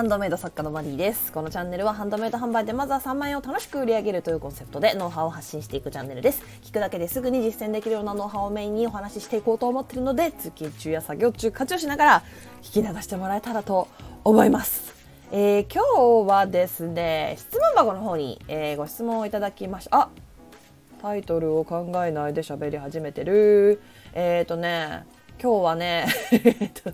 ハンドメイド作家のマリーです。このチャンネルはハンドメイド販売でまずは3万円を楽しく売り上げるというコンセプトでノウハウを発信していくチャンネルです。聞くだけですぐに実践できるようなノウハウをメインにお話ししていこうと思っているので通勤中や作業中活用しながら聞き流してもらえたらと思います。えー、今日はですね質問箱の方に、えー、ご質問をいただきましたあタイトルを考えないで喋り始めてる。えっ、ー、とね今日はね えっと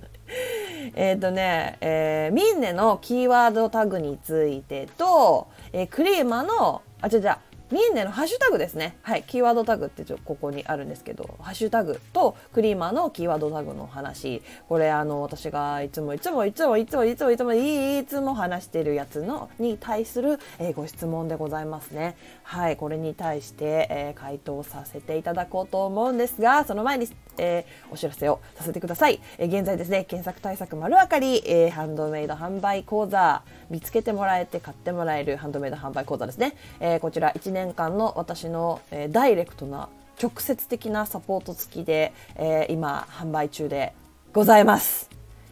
えっ、ー、とね、えー、ミンネのキーワードタグについてと、えー、クリーマの、あ、違う違う、ミンネのハッシュタグですね。はい。キーワードタグってちょここにあるんですけど、ハッシュタグとクリーマーのキーワードタグの話。これあの、私がいつもいつもいつもいつもいつもいつもいつも話してるやつのに対する、えー、ご質問でございますね。はい。これに対して、えー、回答させていただこうと思うんですが、その前に、えー、お知らせをさせてください。え現在ですね、検索対策丸分かり、えハンドメイド販売講座、見つけてもらえて買ってもらえるハンドメイド販売講座ですね。えこちら1年年間の私の、えダイレクトな直接的なサポート付きで、え今販売中でございます。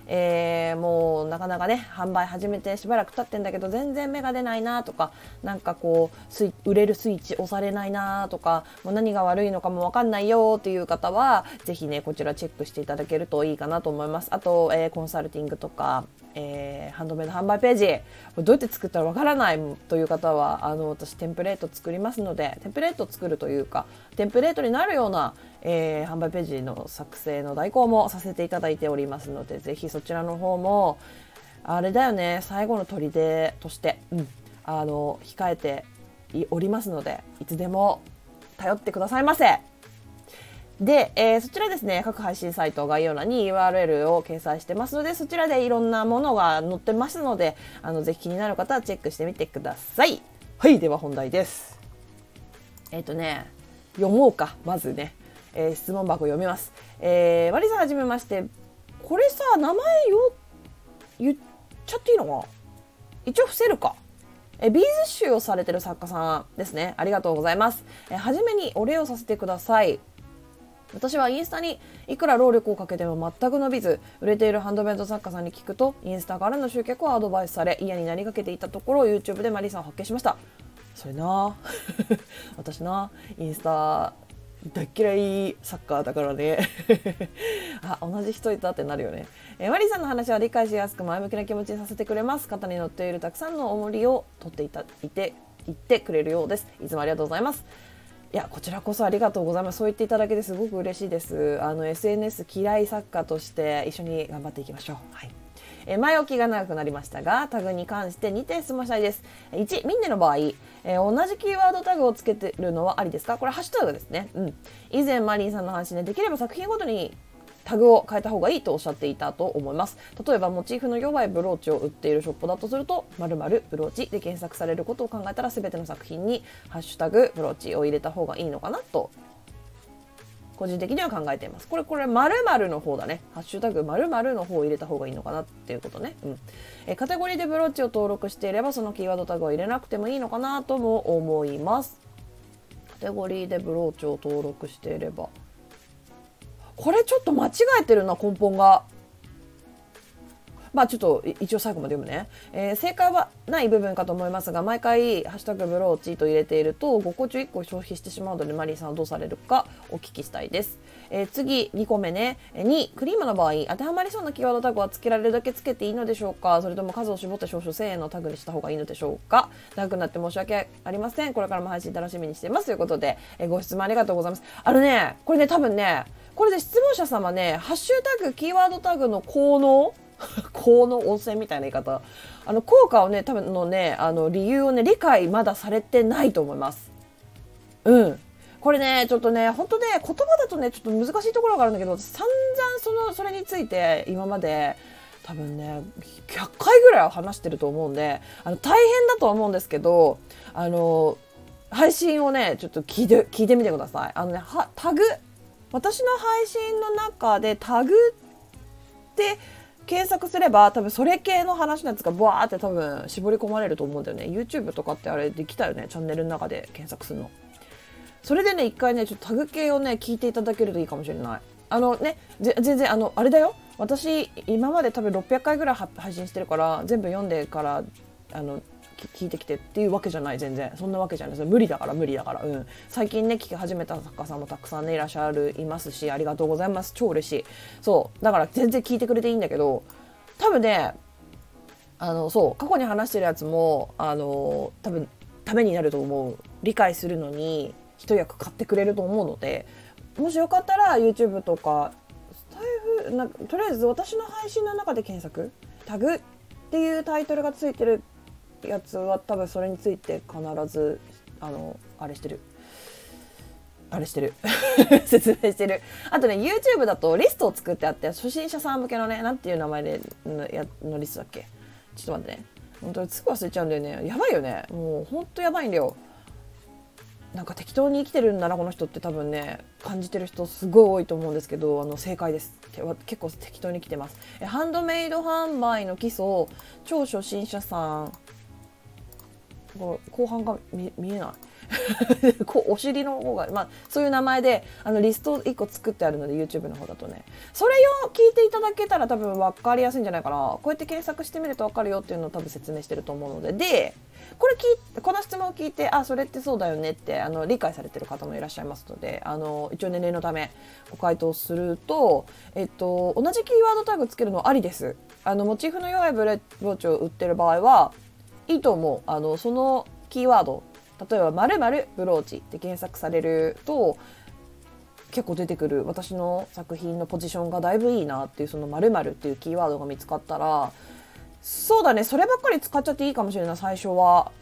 えー、もうなかなかね販売始めてしばらく経ってんだけど全然芽が出ないなとかなんかこう売れるスイッチ押されないなとかもう何が悪いのかも分かんないよっていう方はぜひねこちらチェックしていただけるといいかなと思いますあと、えー、コンサルティングとかえー、ハンドメイド販売ページどうやって作ったらわからないという方はあの私テンプレート作りますのでテンプレート作るというかテンプレートになるような、えー、販売ページの作成の代行もさせていただいておりますのでぜひそちらの方もあれだよね最後の砦として、うん、あの控えておりますのでいつでも頼ってくださいませ。で、えー、そちらですね、各配信サイト概要欄に URL を掲載してますので、そちらでいろんなものが載ってますので、あの、ぜひ気になる方はチェックしてみてください。はい、では本題です。えっ、ー、とね、読もうか、まずね。えー、質問箱読みます。えー、ワリさんはじめまして。これさ、名前よ、言っちゃっていいのか一応伏せるか。えビーズ集をされてる作家さんですね。ありがとうございます。えはじめにお礼をさせてください。私はインスタにいくら労力をかけても全く伸びず売れているハンドメイド作家さんに聞くとインスタからの集客をアドバイスされ嫌になりかけていたところ YouTube でマリさんを発見しました。それな私なインスタ大嫌いサッカーだからね。あ同じ人いたってなるよね、え、マリさんの話は理解しやすく前向きな気持ちにさせてくれます。肩に乗っているたくさんの重りを取っていたいて言ってくれるようです。いつもありがとうございます。いやこちらこそありがとうございます。そう言っていただけてすごく嬉しいです。あの SNS 嫌い作家として一緒に頑張っていきましょう。はい。え前置きが長くなりましたがタグに関して2点質問したいです。1ミンネの場合、えー、同じキーワードタグをつけてるのはありですか？これハッシュタグですね。うん。以前マリンさんの話でできれば作品ごとにタグを変えた方がいいとおっしゃっていたと思います例えばモチーフの弱いブローチを売っているショップだとすると〇〇ブローチで検索されることを考えたら全ての作品にハッシュタグブローチを入れた方がいいのかなと個人的には考えています。これ、これ、〇〇の方だね。ハッシュタグ〇〇の方を入れた方がいいのかなっていうことね。うん。えカテゴリーでブローチを登録していれば、そのキーワードタグを入れなくてもいいのかなとも思います。カテゴリーでブローチを登録していれば。これちょっと間違えてるな根本が。まあちょっと一応最後まで読むね、えー、正解はない部分かと思いますが毎回「ハッシュタグブローチ」と入れていると5個中1個消費してしまうのでマリーさんはどうされるかお聞きしたいです、えー、次2個目ね。2クリームの場合当てはまりそうなキーワードタグはつけられるだけつけていいのでしょうか？それとも数を絞って少々1000円のタグにした方がいいのでしょうか？長くなって申し訳ありません。これからも配信楽しみにしています。ということで、えー、ご質問ありがとうございます。あのねこれね多分ねこれで質問者様ね、ハッシュタグ、キーワードタグの効能 効能温泉みたいな言い方。あの、効果をね、多分のね、あの、理由をね、理解まだされてないと思います。うん。これね、ちょっとね、本当ね、言葉だとね、ちょっと難しいところがあるんだけど、散々その、それについて今まで、多分ね、100回ぐらいは話してると思うんで、あの、大変だとは思うんですけど、あの、配信をね、ちょっと聞いて、聞いてみてください。あのね、はタグ、私の配信の中でタグって検索すれば多分それ系の話のやつがブワーって多分絞り込まれると思うんだよね。YouTube とかってあれできたよね。チャンネルの中で検索するの。それでね一回ねちょっとタグ系をね聞いていただけるといいかもしれない。あのね全然あのあれだよ。私今まで多分600回ぐらい配信してるから全部読んでからあの聞いてきてっていうわけじゃない全然。そんなわけじゃないです無理だから無理だから、うん、最近ね聞き始めた作家さんもたくさんねいらっしゃるいますしありがとうございます。超嬉しい。そう。だから全然聞いてくれていいんだけど多分ねあのそう過去に話してるやつもあの多分ためになると思う。理解するのに一役買ってくれると思うのでもしよかったら YouTube とかスタイフなとりあえず私の配信の中で検索。タグっていうタイトルがついてるやつは多分それについて必ずあのあれしてる。あれしてる。説明してる。あとね YouTube だとリストを作ってあって初心者さん向けのね何ていう名前でのやのリストだっけ？ちょっと待ってね。本当にすぐ忘れちゃうんだよね。やばいよね。もうほんとやばいんだよ。なんか適当に生きてるんだなこの人って多分ね感じてる人すごい多いと思うんですけどあの正解です。結構適当に生きてます。えハンドメイド販売の基礎超初心者さん後半が見えない。こお尻の方が、まあ、そういう名前であのリスト1個作ってあるので YouTube の方だとね。それを聞いていただけたら多分分かりやすいんじゃないかな。こうやって検索してみると分かるよっていうのを多分説明してると思うので。でこれ聞この質問を聞いてあそれってそうだよねってあの理解されてる方もいらっしゃいますのであの一応年齢のためご回答すると、えっと、同じキーワードタグつけるのありです。あのモチーフの弱いブレブローチを売ってる場合はいいと思う。あのそのキーワード例えば「まるブローチ」って検索されると結構出てくる私の作品のポジションがだいぶいいなっていうその「まるっていうキーワードが見つかったらそうだね。そればっかり使っちゃっていいかもしれない。最初は。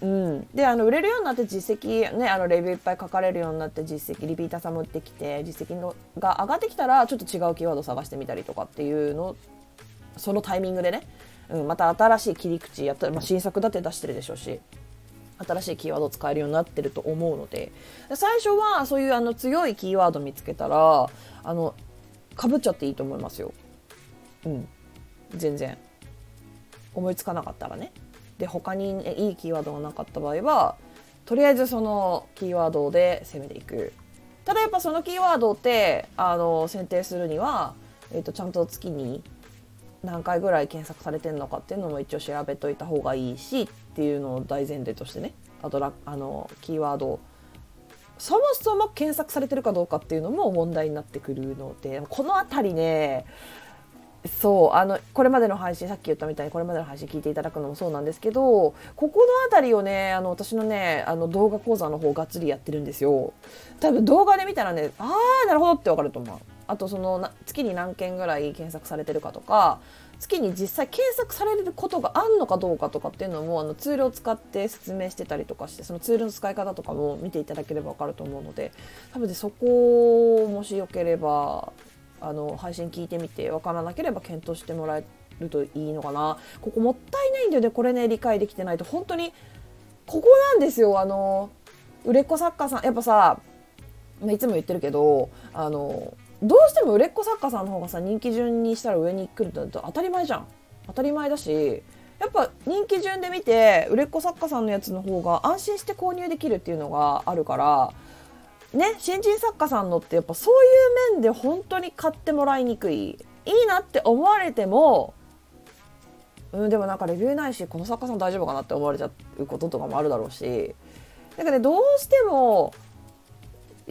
うん、であの売れるようになって実績、ね、あのレビューいっぱい書かれるようになって実績リピーターさんも売ってきて実績のが上がってきたらちょっと違うキーワード探してみたりとかっていうのそのタイミングでね、うん、また新しい切り口やった、まあ、新作だって出してるでしょうし新しいキーワードを使えるようになってると思うので最初はそういうあの強いキーワード見つけたらあのかぶっちゃっていいと思いますよ。うん全然思いつかなかったらね。で他に、ね、いいキーワードがなかった場合はとりあえずそのキーワードで攻めていく。ただやっぱそのキーワードってあの選定するには、えーとちゃんと月に何回ぐらい検索されてるのかっていうのも一応調べといた方がいいしっていうのを大前提としてね。あとあのキーワードそもそも検索されてるかどうかっていうのも問題になってくるのでこの辺りねそうあのこれまでの配信さっき言ったみたいにこれまでの配信聞いていただくのもそうなんですけどここの辺りをねあの私のねあの動画講座の方がっつりやってるんですよ。多分動画で見たらねああなるほどってわかると思う。あとその月に何件ぐらい検索されてるかとか月に実際検索されることがあるのかどうかとかっていうのもあのツールを使って説明してたりとかしてそのツールの使い方とかも見ていただければ分かると思うので多分でそこをもしよければあの配信聞いてみて分からなければ検討してもらえるといいのかな。ここもったいないんだよねこれね理解できてないと。本当にここなんですよ。あの売れっ子作家さんやっぱさいつも言ってるけどあのどうしても売れっ子作家さんの方がさ人気順にしたら上に来ると当たり前じゃん。当たり前だしやっぱ人気順で見て売れっ子作家さんのやつの方が安心して購入できるっていうのがあるからね新人作家さんのってやっぱそういう面で本当に買ってもらいにくい。いいなって思われてもうんでもなんかレビューないしこの作家さん大丈夫かなって思われちゃうこととかもあるだろうし。だからねどうしても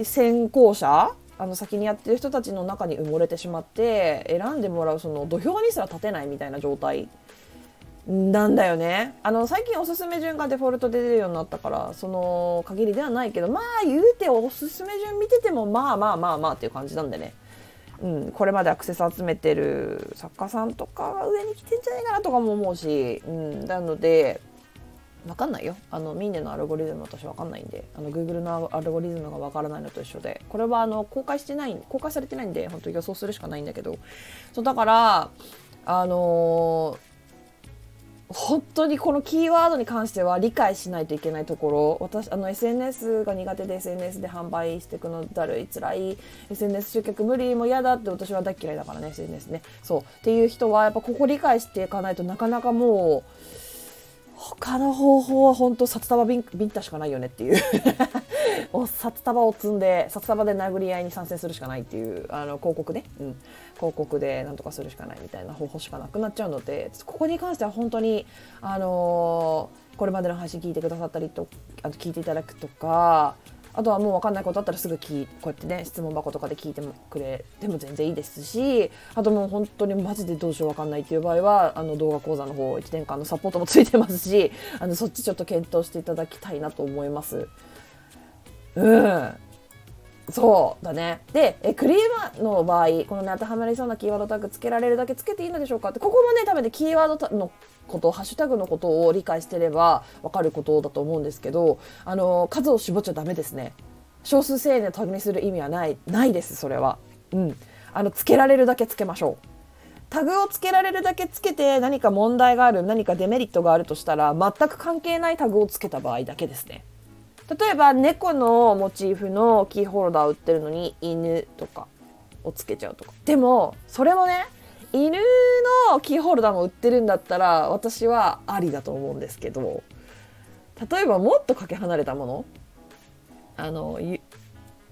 先行者あの先にやってる人たちの中に埋もれてしまって選んでもらうその土俵にすら立てないみたいな状態なんだよね。あの最近おすすめ順がデフォルトで出るようになったからその限りではないけどまあ言うておすすめ順見ててもまあまあまあまあっていう感じなんでね、うん、これまでアクセス集めてる作家さんとかが上に来てんじゃないかなとかも思うし、うん、なので分かんないよ。あのミンネのアルゴリズム私分かんないんであの Google のアルゴリズムが分からないのと一緒で。これはあの公開してない公開されてないんで本当予想するしかないんだけど。そうだからあのー本当にこのキーワードに関しては理解しないといけないところ。私あの SNS が苦手で SNS で販売していくのだるい辛い SNS 集客無理も嫌だって私は大嫌いだからね SNS ね。そう。っていう人はやっぱここ理解していかないとなかなかもう他の方法は本当札束ビンビンタしかないよねっていう。札束を積んで札束で殴り合いに参戦するしかないっていうあの広告で、うん、広告でなんとかするしかないみたいな方法しかなくなっちゃうのでここに関しては本当にあのー、これまでの配信聞いてくださったりとあと聞いていただくとかあとはもう分かんないことあったらすぐ聞こうやってね質問箱とかで聞いてもくれても全然いいですしあともう本当にマジでどうしよう分かんないっていう場合はあの動画講座の方1年間のサポートもついてますしあのそっちちょっと検討していただきたいなと思います。うんそうだね。で、えクリームの場合、このね、当てはまりそうなキーワードタグつけられるだけつけていいのでしょうかって、ここもね、多分ね、キーワードのことハッシュタグのことを理解してれば分かることだと思うんですけどあの数を絞っちゃダメですね。少数制限タグにする意味はないないですそれは。うん。あのつけられるだけつけましょう。タグをつけられるだけつけて何か問題がある何かデメリットがあるとしたら全く関係ないタグをつけた場合だけですね。例えば猫のモチーフのキーホルダーを売ってるのに犬とかをつけちゃうとか。でもそれもね犬のキーホルダーも売ってるんだったら私はありだと思うんですけど。例えばもっとかけ離れたもの。あの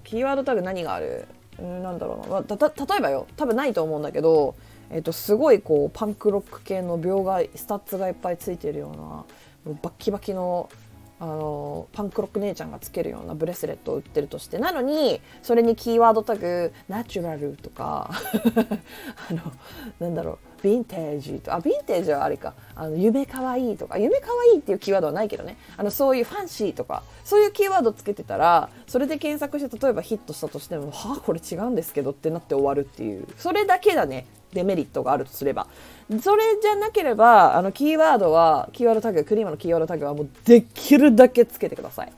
キーワードタグ何がある？うんなんだろうな、まあ、た例えばよ。多分ないと思うんだけど、えっと、すごいこうパンクロック系の鋲がスタッズがいっぱいついてるようなバッキバキのあのパンクロック姉ちゃんがつけるようなブレスレットを売ってるとしてなのにそれにキーワードタグ「ナチュラル」とか あのなんだろうヴィンテージとあヴィンテージはあれかあの夢かわいいとか夢かわいいっていうキーワードはないけどね。あのそういうファンシーとかそういうキーワードつけてたらそれで検索して例えばヒットしたとしてもはあこれ違うんですけどってなって終わるっていう。それだけだね。デメリットがあるとすれば。それじゃなければあのキーワードはキーワードタグクリームのキーワードタグはもうできるだけつけてください。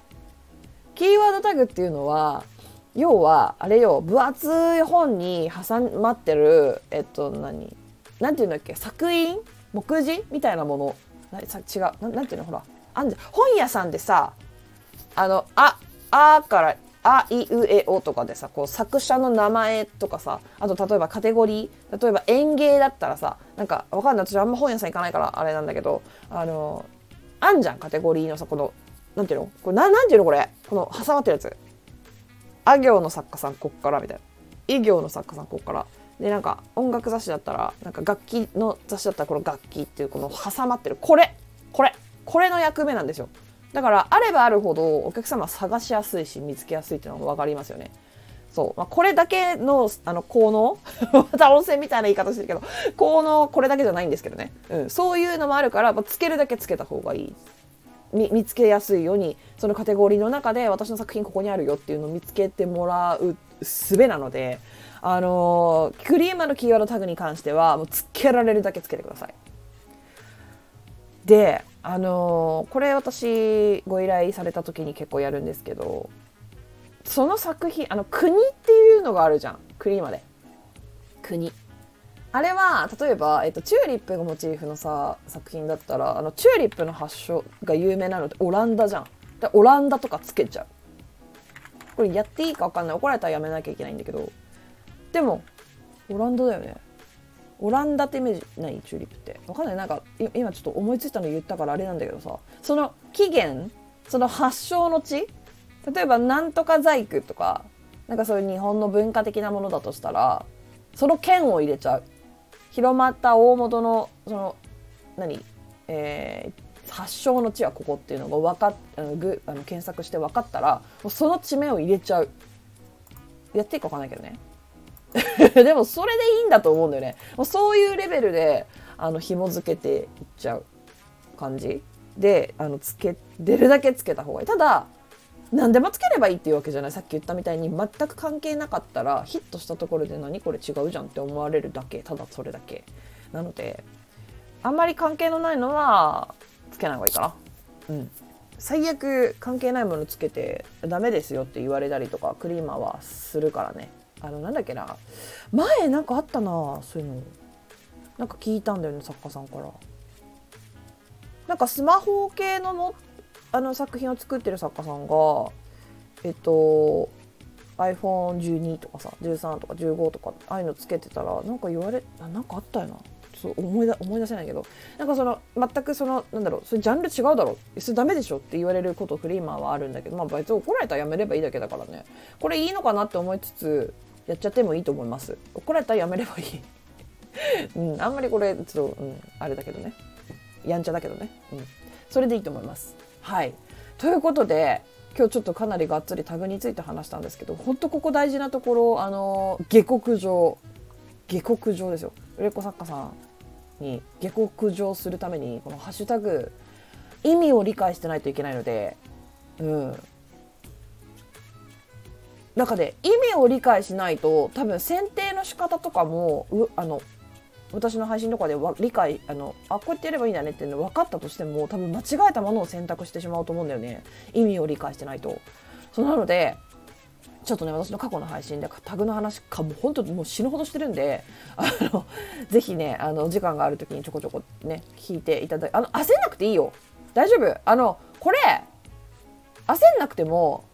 キーワードタグっていうのは要はあれよ分厚い本に挟まってるえっと何なんていうんだっけ作品目次みたいなもの。なさ違うななんていうのほらあんじゃ本屋さんでさあのああからあいうえおとかでさこう作者の名前とかさあと例えばカテゴリー例えば園芸だったらさなんかわかんない。私あんま本屋さん行かないからあれなんだけどあのあんじゃんカテゴリーのさこのなんていうの？これななんていうの？これこの挟まってるやつ。あ行の作家さんこっからみたいな。い行の作家さんこっから。でなんか音楽雑誌だったらなんか楽器の雑誌だったらこの楽器っていうこの挟まってる。これこれこれの役目なんですよ。だからあればあるほどお客様探しやすいし見つけやすいっていうのが分かりますよね。そう。まあ、これだけのあの効能？また温泉みたいな言い方してるけど効能これだけじゃないんですけどね、うん、そういうのもあるから、まあ、つけるだけつけた方がいい。見つけやすいようにそのカテゴリーの中で私の作品ここにあるよっていうのを見つけてもらう術なので、あのー、クリーマのキーワードタグに関してはもうつけられるだけつけてください。であのー、これ私ご依頼された時に結構やるんですけどその作品あの国っていうのがあるじゃん。クリーマで。国。あれは例えば、えっと、チューリップがモチーフのさ作品だったらあのチューリップの発祥が有名なのってオランダじゃん。でオランダとかつけちゃう。これやっていいか分かんない。怒られたらやめなきゃいけないんだけど。でもオランダだよねオランダってイメージないチューリップって。わかんない。なんか今ちょっと思いついたの言ったからあれなんだけどさ。その起源その発祥の地？例えばなんとか細工とかなんかそういう日本の文化的なものだとしたらその剣を入れちゃう。広まった大元のその何、えー、発祥の地はここっていうのが分かっあのぐあの検索して分かったらその地名を入れちゃう。やっていいか分かんないけどね。でもそれでいいんだと思うんだよね。もうそういうレベルであの紐付けていっちゃう感じ。であのつけ出るだけつけた方がいい。ただ何でもつければいいっていうわけじゃない。さっき言ったみたいに全く関係なかったらヒットしたところで何これ違うじゃんって思われるだけ。ただそれだけ。なのであんまり関係のないのはつけない方がいいかな。うん。最悪関係ないものつけてダメですよって言われたりとかクリーマーはするからね。あのなんだっけな。前なんかあったなそういうの。なんか聞いたんだよね作家さんから。なんかスマホ系のもあの作品を作ってる作家さんがえっと iPhone12 とかさ13とか15とかああいうのつけてたらなんか言われなんかあったよな。ちょっと思い出思い出せないけど。なんかその全くそのなんだろうそれジャンル違うだろそれダメでしょって言われることフリーマーはあるんだけどまあ別に怒られたらやめればいいだけだからね。これいいのかなって思いつつやっちゃってもいいと思います。怒られたらやめればいい。うん、あんまりこれちょっと、うん、あれだけどね。やんちゃだけどね、うん、それでいいと思います。はい。ということで今日ちょっとかなりがっつりタグについて話したんですけど本当ここ大事なところあの下克上。下克上ですよ。売れっ子作家さんに下克上するためにこのハッシュタグ意味を理解してないといけないのでうん。中で意味を理解しないと多分選定の仕方とかもあの私の配信とかで理解あのあこうやってやればいいんだねっていうの分かったとしても多分間違えたものを選択してしまうと思うんだよね。意味を理解してないと。そうなのでちょっとね私の過去の配信でタグの話かもう本当もう死ぬほどしてるんであのぜひねあの時間がある時にちょこちょこね聞いていただいあの焦んなくていいよ。大丈夫。あのこれ焦んなくても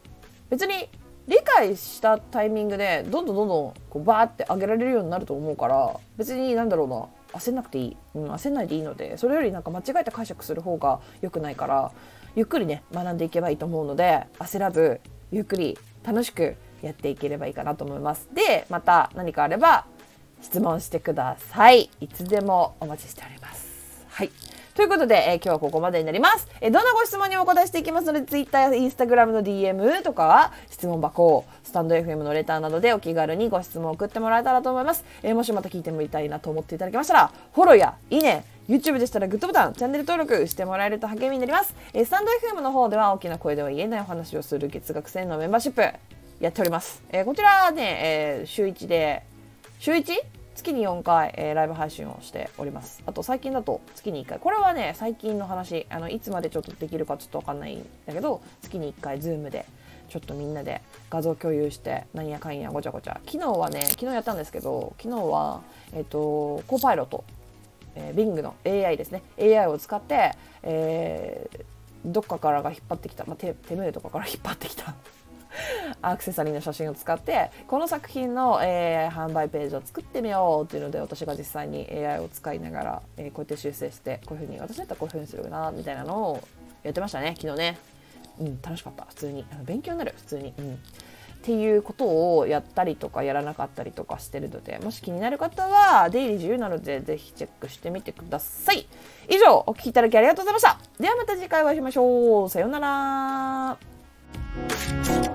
別に理解したタイミングでどんどんどんどんこうバーって上げられるようになると思うから別になんだろうな焦んなくていい、うん、焦んないでいいのでそれよりなんか間違えて解釈する方が良くないからゆっくりね学んでいけばいいと思うので焦らずゆっくり楽しくやっていければいいかなと思います。でまた何かあれば質問してください。いつでもお待ちしております。はい。ということで、えー、今日はここまでになります。えー、どんなご質問にもお答えしていきますので、Twitter や Instagram の DM とか、質問箱、スタンド FM のレターなどでお気軽にご質問を送ってもらえたらと思います。えー、もしまた聞いてみたいなと思っていただけましたら、フォローやいいね、YouTube でしたらグッドボタン、チャンネル登録してもらえると励みになります。えー、スタンド FM の方では大きな声では言えないお話をする月額制のメンバーシップやっております。えー、こちらね、えー、週1で、週 1? 月に4回、えー、ライブ配信をしております。あと最近だと月に1回。これはね、最近の話、あのいつまでちょっとできるかちょっとわかんないんだけど、月に1回、ズームでちょっとみんなで画像共有してなんやかんやごちゃごちゃ。昨日はね昨日やったんですけど昨日はえっ、ー、とコーパイロット、えー、Bing の AI ですね。AI を使って、えー、どっかからが引っ張ってきた、まあ、手手名とかから引っ張ってきた。アクセサリーの写真を使ってこの作品の、えー、販売ページを作ってみようっていうので私が実際に AI を使いながら、えー、こうやって修正してこういうふうに私だったらこういうふうにするなみたいなのをやってましたね昨日ね。うん、楽しかった。普通に。あの勉強になる。普通に。うん。っていうことをやったりとかやらなかったりとかしてるのでもし気になる方は出入り自由なのでぜひチェックしてみてください。以上お聴きいただきありがとうございました。ではまた次回お会いしましょう。さようなら。